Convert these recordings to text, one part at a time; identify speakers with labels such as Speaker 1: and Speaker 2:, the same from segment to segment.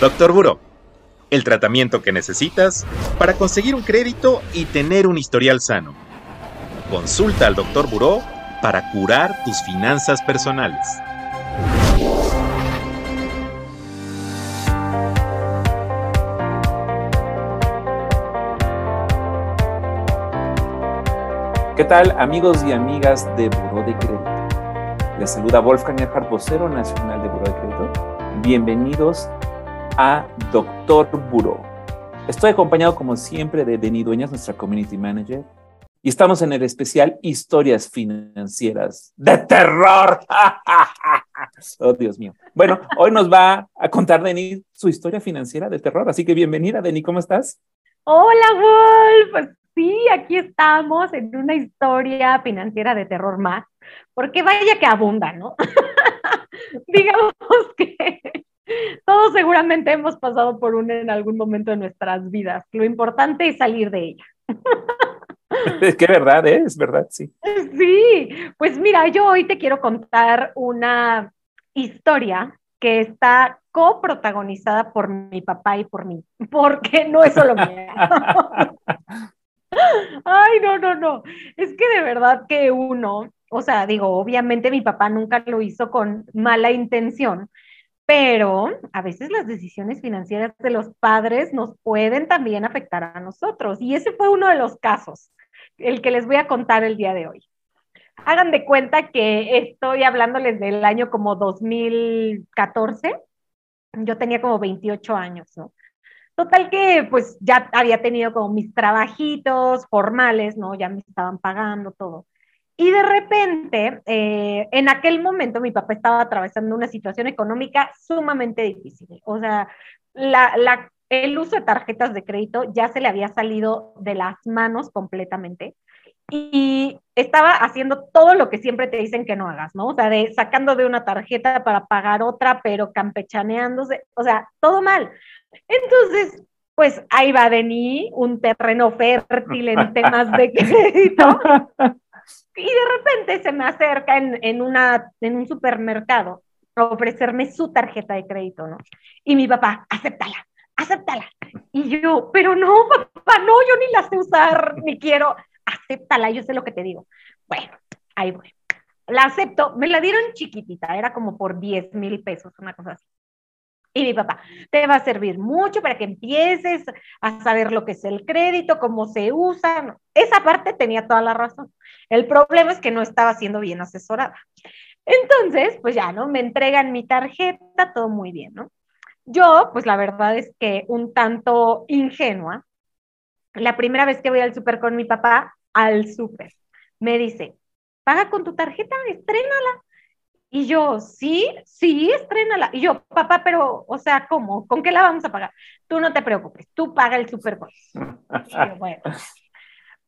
Speaker 1: Doctor Buró, el tratamiento que necesitas para conseguir un crédito y tener un historial sano. Consulta al Doctor Buró para curar tus finanzas personales.
Speaker 2: ¿Qué tal amigos y amigas de Buró de Crédito? Les saluda Wolfgang Erhard, vocero nacional de Buró de Crédito. Bienvenidos a Doctor Buró. Estoy acompañado como siempre de Denis Dueñas, nuestra Community Manager, y estamos en el especial Historias Financieras de Terror. oh, Dios mío. Bueno, hoy nos va a contar Denis su historia financiera de terror, así que bienvenida, Denis, ¿cómo estás?
Speaker 3: Hola, Wolf sí, aquí estamos en una historia financiera de terror más, porque vaya que abunda, ¿no? Digamos que todos seguramente hemos pasado por una en algún momento de nuestras vidas. Lo importante es salir de ella.
Speaker 2: Es que verdad, ¿eh? es verdad, sí.
Speaker 3: Sí, pues mira, yo hoy te quiero contar una historia que está coprotagonizada por mi papá y por mí, porque no es solo mía. Ay, no, no, no. Es que de verdad que uno, o sea, digo, obviamente mi papá nunca lo hizo con mala intención, pero a veces las decisiones financieras de los padres nos pueden también afectar a nosotros. Y ese fue uno de los casos, el que les voy a contar el día de hoy. Hagan de cuenta que estoy hablándoles del año como 2014. Yo tenía como 28 años, ¿no? Total que pues ya había tenido como mis trabajitos formales, ¿no? Ya me estaban pagando todo. Y de repente, eh, en aquel momento mi papá estaba atravesando una situación económica sumamente difícil. O sea, la, la, el uso de tarjetas de crédito ya se le había salido de las manos completamente y estaba haciendo todo lo que siempre te dicen que no hagas, ¿no? O sea, de sacando de una tarjeta para pagar otra, pero campechaneándose, o sea, todo mal. Entonces, pues ahí va Denis, un terreno fértil en temas de crédito. Y de repente se me acerca en, en, una, en un supermercado a ofrecerme su tarjeta de crédito, ¿no? Y mi papá, acéptala, acéptala. Y yo, pero no, papá, no, yo ni la sé usar, ni quiero, acéptala, yo sé lo que te digo. Bueno, ahí voy. La acepto, me la dieron chiquitita, era como por 10 mil pesos, una cosa así. Y mi papá, te va a servir mucho para que empieces a saber lo que es el crédito, cómo se usa. Esa parte tenía toda la razón. El problema es que no estaba siendo bien asesorada. Entonces, pues ya, ¿no? Me entregan mi tarjeta, todo muy bien, ¿no? Yo, pues la verdad es que un tanto ingenua, la primera vez que voy al súper con mi papá, al súper, me dice, paga con tu tarjeta, estrénala. Y yo, sí, sí, estrénala. Y yo, papá, pero, o sea, ¿cómo? ¿Con qué la vamos a pagar? Tú no te preocupes, tú paga el súper con eso. bueno,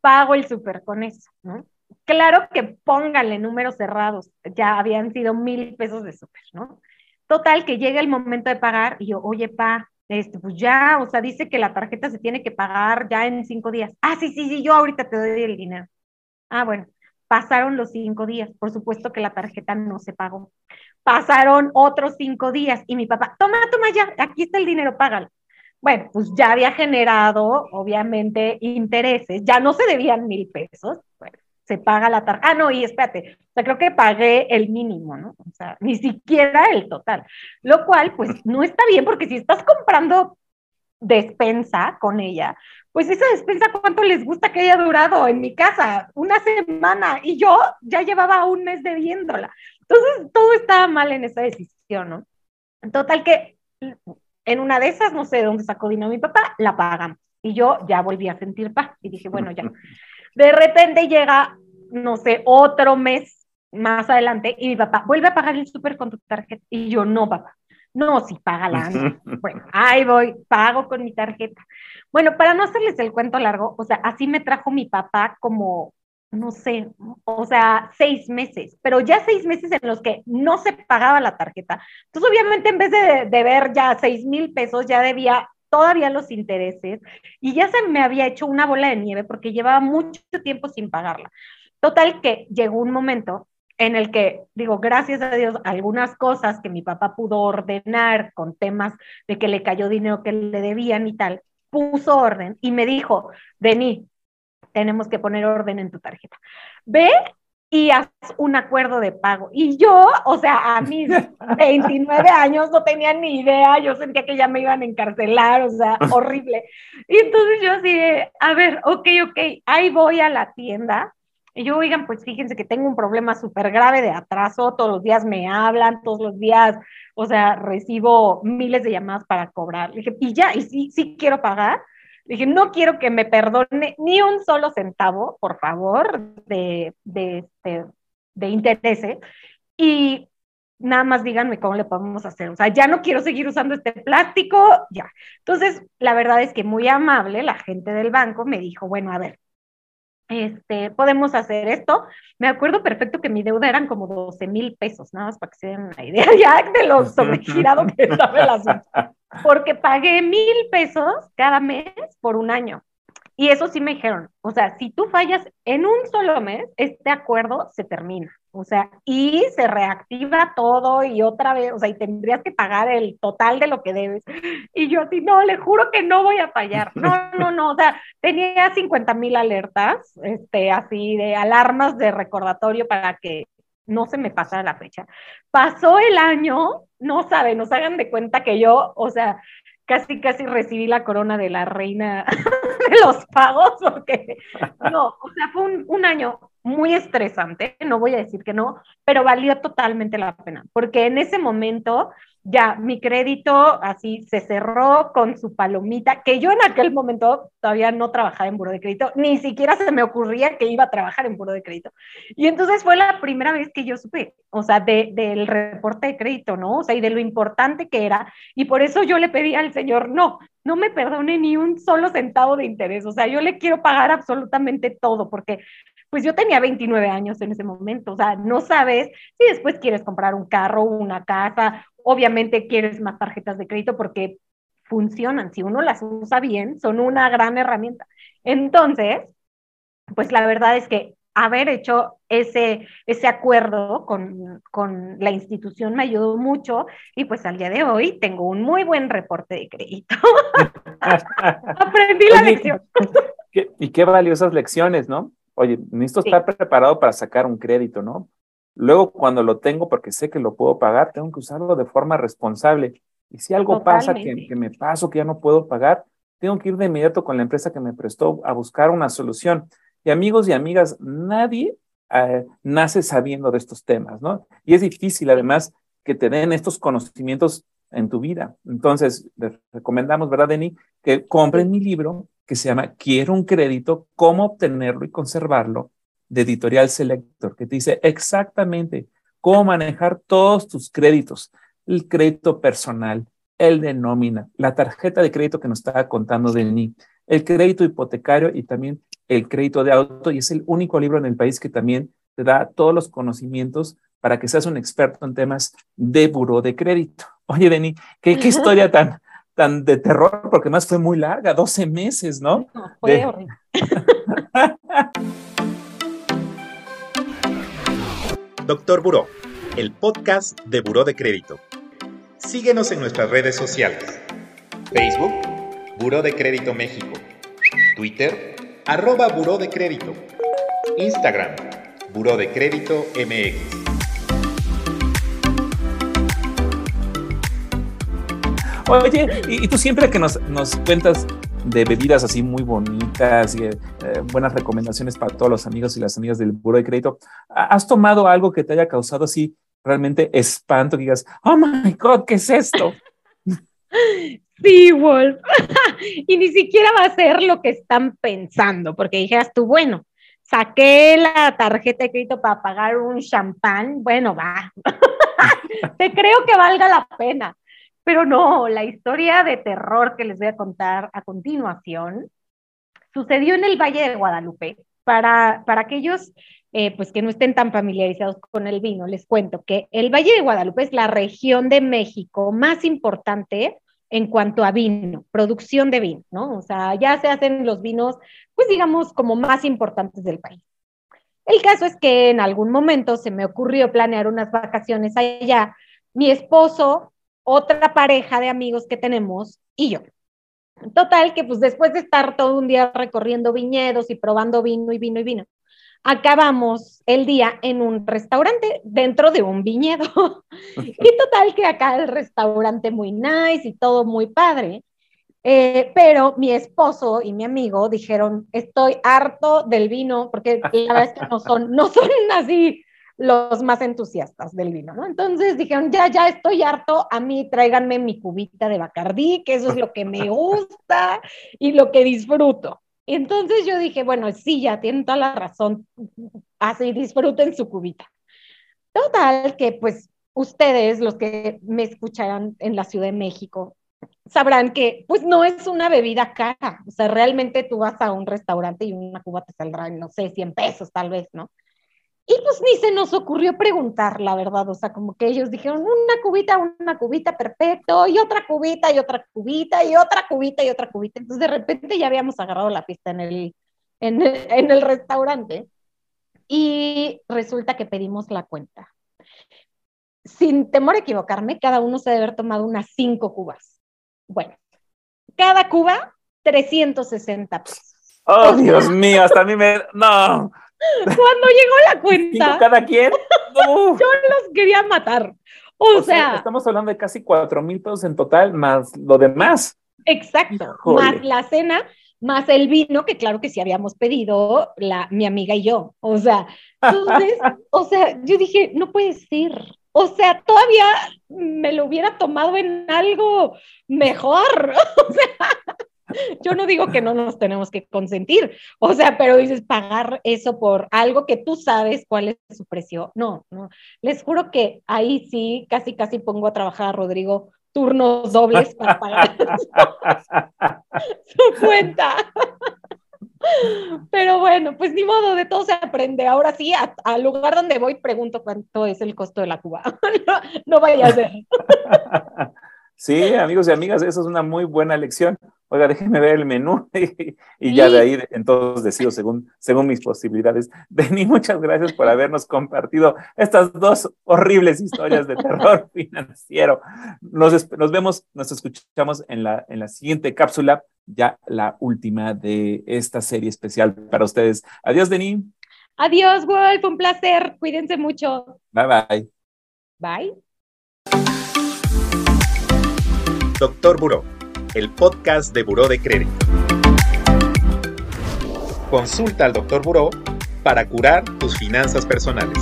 Speaker 3: pago el súper con eso, ¿no? Claro que pónganle números cerrados, ya habían sido mil pesos de súper, ¿no? Total, que llega el momento de pagar y yo, oye, pa, este, pues ya, o sea, dice que la tarjeta se tiene que pagar ya en cinco días. Ah, sí, sí, sí, yo ahorita te doy el dinero. Ah, bueno, Pasaron los cinco días, por supuesto que la tarjeta no se pagó. Pasaron otros cinco días y mi papá, toma, toma ya, aquí está el dinero, págalo. Bueno, pues ya había generado, obviamente, intereses, ya no se debían mil pesos, bueno, se paga la tarjeta. Ah, no, y espérate, o sea, creo que pagué el mínimo, ¿no? O sea, ni siquiera el total, lo cual, pues, no está bien porque si estás comprando despensa con ella, pues esa despensa, ¿cuánto les gusta que haya durado en mi casa? Una semana y yo ya llevaba un mes debiéndola. Entonces, todo estaba mal en esa decisión, ¿no? Total que en una de esas, no sé de dónde sacó dinero mi papá, la pagamos. Y yo ya volví a sentir paz y dije, bueno, ya. De repente llega, no sé, otro mes más adelante y mi papá vuelve a pagar el súper con tu tarjeta. Y yo, no, papá, no, sí, págala. Bueno, ahí voy, pago con mi tarjeta. Bueno, para no hacerles el cuento largo, o sea, así me trajo mi papá como, no sé, o sea, seis meses, pero ya seis meses en los que no se pagaba la tarjeta. Entonces, obviamente, en vez de, de ver ya seis mil pesos, ya debía todavía los intereses y ya se me había hecho una bola de nieve porque llevaba mucho tiempo sin pagarla. Total que llegó un momento en el que, digo, gracias a Dios, algunas cosas que mi papá pudo ordenar con temas de que le cayó dinero que le debían y tal, puso orden y me dijo, vení, tenemos que poner orden en tu tarjeta. Ve y haz un acuerdo de pago. Y yo, o sea, a mis 29 años no tenía ni idea, yo sentía que ya me iban a encarcelar, o sea, horrible. Y entonces yo así, a ver, ok, ok, ahí voy a la tienda. Y yo, oigan, pues fíjense que tengo un problema súper grave de atraso, todos los días me hablan, todos los días, o sea, recibo miles de llamadas para cobrar. Le dije, y ya, y sí, sí quiero pagar. Dije, no quiero que me perdone ni un solo centavo, por favor, de, de, de, de interés. Y nada más díganme cómo le podemos hacer. O sea, ya no quiero seguir usando este plástico, ya. Entonces, la verdad es que muy amable, la gente del banco me dijo, bueno, a ver, este, podemos hacer esto. Me acuerdo perfecto que mi deuda eran como 12 mil pesos, nada más para que se den una idea ya de lo sobregirado que estaba el asunto. Porque pagué mil pesos cada mes por un año. Y eso sí me dijeron, o sea, si tú fallas en un solo mes, este acuerdo se termina. O sea, y se reactiva todo y otra vez, o sea, y tendrías que pagar el total de lo que debes. Y yo así, no, le juro que no voy a fallar. No, no, no, o sea, tenía 50 mil alertas, este, así de alarmas de recordatorio para que no se me pasara la fecha. Pasó el año, no saben, nos hagan de cuenta que yo, o sea, casi, casi recibí la corona de la reina de los pagos, porque no, o sea, fue un, un, año muy estresante, no voy a decir que no, pero valió totalmente la pena, porque en ese momento ya mi crédito así se cerró con su palomita, que yo en aquel momento todavía no trabajaba en buro de crédito, ni siquiera se me ocurría que iba a trabajar en buro de crédito. Y entonces fue la primera vez que yo supe, o sea, de, del reporte de crédito, ¿no? O sea, y de lo importante que era. Y por eso yo le pedí al señor, no, no me perdone ni un solo centavo de interés, o sea, yo le quiero pagar absolutamente todo, porque pues yo tenía 29 años en ese momento, o sea, no sabes si después quieres comprar un carro, una casa, obviamente quieres más tarjetas de crédito porque funcionan, si uno las usa bien, son una gran herramienta. Entonces, pues la verdad es que haber hecho ese, ese acuerdo con, con, la institución me ayudó mucho y pues al día de hoy tengo un muy buen reporte de crédito. Aprendí la lección.
Speaker 2: y qué valiosas lecciones, ¿no? Oye, necesito sí. estar preparado para sacar un crédito, ¿no? Luego, cuando lo tengo, porque sé que lo puedo pagar, tengo que usarlo de forma responsable. Y si algo Totalmente. pasa que, que, me paso, que ya no puedo pagar, tengo que ir de inmediato con la empresa que me prestó a buscar una solución. Y amigos y amigas, nadie eh, nace sabiendo de estos temas, ¿no? Y es difícil, además, que te den estos conocimientos en tu vida. Entonces, les recomendamos, ¿verdad, Denny? Que compren mi libro que se llama Quiero un crédito, cómo obtenerlo y conservarlo, de Editorial Selector, que te dice exactamente cómo manejar todos tus créditos, el crédito personal, el de nómina, la tarjeta de crédito que nos estaba contando Denis, el crédito hipotecario y también el crédito de auto, y es el único libro en el país que también te da todos los conocimientos para que seas un experto en temas de buró de crédito. Oye, Denis, ¿qué, qué historia tan, tan de terror, porque más fue muy larga, 12 meses, ¿no?
Speaker 3: no fue de... horrible.
Speaker 1: Doctor Buró, el podcast de Buró de Crédito. Síguenos en nuestras redes sociales. Facebook, Buró de Crédito México. Twitter, arroba Buró de Crédito. Instagram, Buró de Crédito MX.
Speaker 2: Oye, y, tú siempre que nos, nos, cuentas de bebidas así muy bonitas y eh, buenas recomendaciones para todos los amigos y las amigas del Buro de Crédito, ¿has tomado algo que te haya causado así realmente espanto? Que digas, oh my God, ¿qué es esto?
Speaker 3: Sí, Wolf. y ni siquiera va a ser lo que están pensando, porque dijeras tú, bueno, saqué la tarjeta de crédito para pagar un champán, bueno, va. Te creo que valga la pena. Pero no, la historia de terror que les voy a contar a continuación sucedió en el Valle de Guadalupe. Para, para aquellos eh, pues que no estén tan familiarizados con el vino, les cuento que el Valle de Guadalupe es la región de México más importante en cuanto a vino, producción de vino, ¿no? O sea, ya se hacen los vinos, pues digamos, como más importantes del país. El caso es que en algún momento se me ocurrió planear unas vacaciones allá, mi esposo, otra pareja de amigos que tenemos y yo. Total, que pues después de estar todo un día recorriendo viñedos y probando vino y vino y vino, acabamos el día en un restaurante dentro de un viñedo. y total que acá el restaurante muy nice y todo muy padre. Eh, pero mi esposo y mi amigo dijeron, estoy harto del vino, porque la verdad es que no son, no son así los más entusiastas del vino, ¿no? Entonces dijeron, ya, ya estoy harto, a mí tráiganme mi cubita de Bacardí, que eso es lo que me gusta y lo que disfruto. Entonces yo dije, bueno, sí, ya tienen toda la razón, así disfruten su cubita. Total, que pues ustedes, los que me escucharán en la Ciudad de México, sabrán que pues no es una bebida cara, o sea, realmente tú vas a un restaurante y una cuba te saldrá, no sé, 100 pesos tal vez, ¿no? Y pues ni se nos ocurrió preguntar, la verdad, o sea, como que ellos dijeron una cubita, una cubita, perfecto, y otra cubita, y otra cubita, y otra cubita, y otra cubita. Entonces de repente ya habíamos agarrado la pista en el, en el, en el restaurante y resulta que pedimos la cuenta. Sin temor a equivocarme, cada uno se debe haber tomado unas cinco cubas. Bueno, cada cuba, 360 pesos.
Speaker 2: Oh, Dios mío, hasta a mí me... No,
Speaker 3: cuando llegó la cuenta.
Speaker 2: cada quien?
Speaker 3: Yo los quería matar. O, sea,
Speaker 2: Estamos hablando de casi cuatro mil pesos en total, más lo demás.
Speaker 3: Exacto. Más la cena, más el vino, que claro que sí habíamos pedido, la, mi amiga y yo. O sea, entonces, o sea, yo dije, no puede ser. O sea, todavía me lo hubiera tomado en algo mejor. Yo no digo que no nos tenemos que consentir, o sea, pero dices pagar eso por algo que tú sabes cuál es su precio. No, no. Les juro que ahí sí, casi, casi pongo a trabajar a Rodrigo turnos dobles para pagar su, cuenta. Pero bueno, pues ni modo, de todo se aprende. Ahora sí, al lugar donde voy, pregunto cuánto es el costo de la cuba. no, no vaya a ser.
Speaker 2: Sí, amigos y amigas, eso es una muy buena lección oiga, déjenme ver el menú y, ya de ahí entonces decido según, según mis posibilidades. Deni, muchas gracias por habernos compartido estas dos horribles historias de terror financiero. Nos, nos vemos, nos escuchamos en la, en la siguiente cápsula, ya la última de esta serie especial para ustedes. Adiós, Deni.
Speaker 3: Adiós, Wolf, un placer. Cuídense mucho.
Speaker 2: Bye, bye.
Speaker 3: Bye.
Speaker 1: Doctor Buró el podcast de Buró de Crédito. Consulta al Dr. Buró para curar tus finanzas personales.